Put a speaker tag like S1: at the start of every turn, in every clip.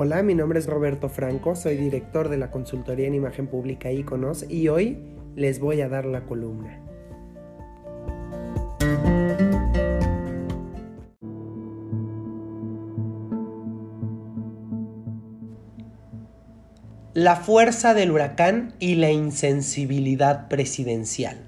S1: Hola, mi nombre es Roberto Franco, soy director de la consultoría en imagen pública Iconos y hoy les voy a dar la columna. La fuerza del huracán y la insensibilidad presidencial.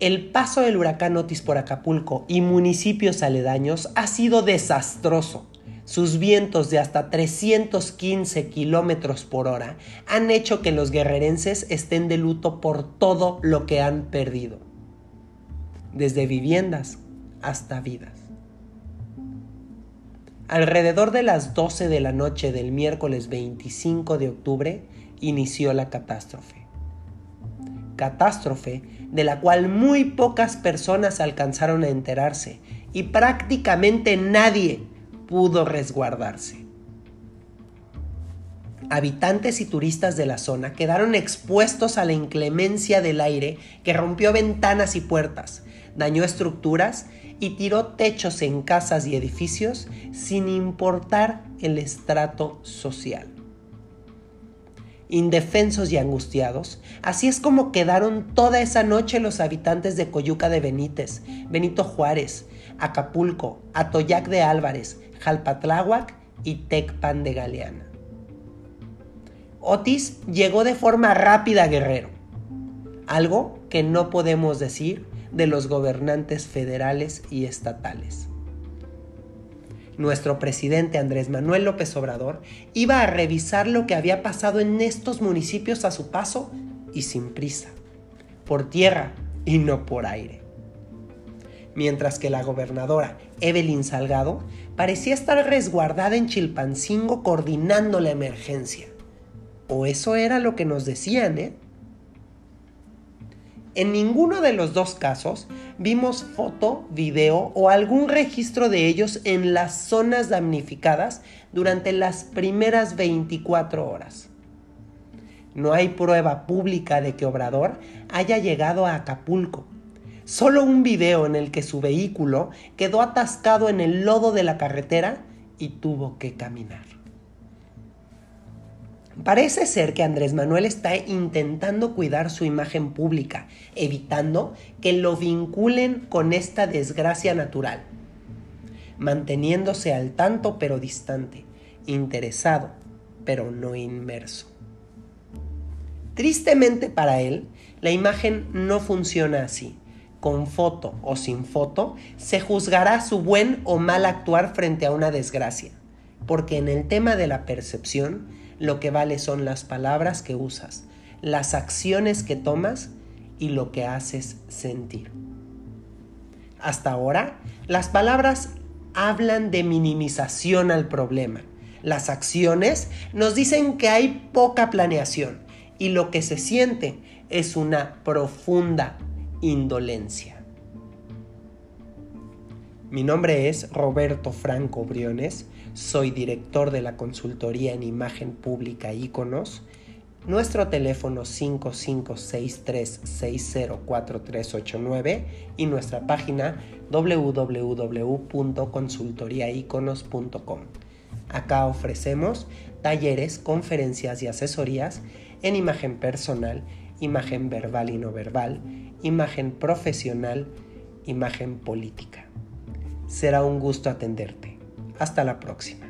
S1: El paso del huracán Otis por Acapulco y municipios aledaños ha sido desastroso sus vientos de hasta 315 kilómetros por hora han hecho que los guerrerenses estén de luto por todo lo que han perdido, desde viviendas hasta vidas. Alrededor de las 12 de la noche del miércoles 25 de octubre inició la catástrofe. Catástrofe de la cual muy pocas personas alcanzaron a enterarse y prácticamente nadie pudo resguardarse. Habitantes y turistas de la zona quedaron expuestos a la inclemencia del aire que rompió ventanas y puertas, dañó estructuras y tiró techos en casas y edificios sin importar el estrato social. Indefensos y angustiados, así es como quedaron toda esa noche los habitantes de Coyuca de Benítez, Benito Juárez, Acapulco, Atoyac de Álvarez, Jalpatláhuac y Tecpan de Galeana. Otis llegó de forma rápida a Guerrero, algo que no podemos decir de los gobernantes federales y estatales. Nuestro presidente Andrés Manuel López Obrador iba a revisar lo que había pasado en estos municipios a su paso y sin prisa, por tierra y no por aire mientras que la gobernadora Evelyn Salgado parecía estar resguardada en Chilpancingo coordinando la emergencia. O eso era lo que nos decían, ¿eh? En ninguno de los dos casos vimos foto, video o algún registro de ellos en las zonas damnificadas durante las primeras 24 horas. No hay prueba pública de que Obrador haya llegado a Acapulco Solo un video en el que su vehículo quedó atascado en el lodo de la carretera y tuvo que caminar. Parece ser que Andrés Manuel está intentando cuidar su imagen pública, evitando que lo vinculen con esta desgracia natural, manteniéndose al tanto pero distante, interesado pero no inmerso. Tristemente para él, la imagen no funciona así con foto o sin foto, se juzgará su buen o mal actuar frente a una desgracia, porque en el tema de la percepción lo que vale son las palabras que usas, las acciones que tomas y lo que haces sentir. Hasta ahora, las palabras hablan de minimización al problema. Las acciones nos dicen que hay poca planeación y lo que se siente es una profunda indolencia. Mi nombre es Roberto Franco Briones, soy director de la consultoría en imagen pública Iconos. Nuestro teléfono 5563604389 y nuestra página www.consultoriaiconos.com. Acá ofrecemos talleres, conferencias y asesorías en imagen personal, imagen verbal y no verbal, imagen profesional, imagen política. Será un gusto atenderte. Hasta la próxima.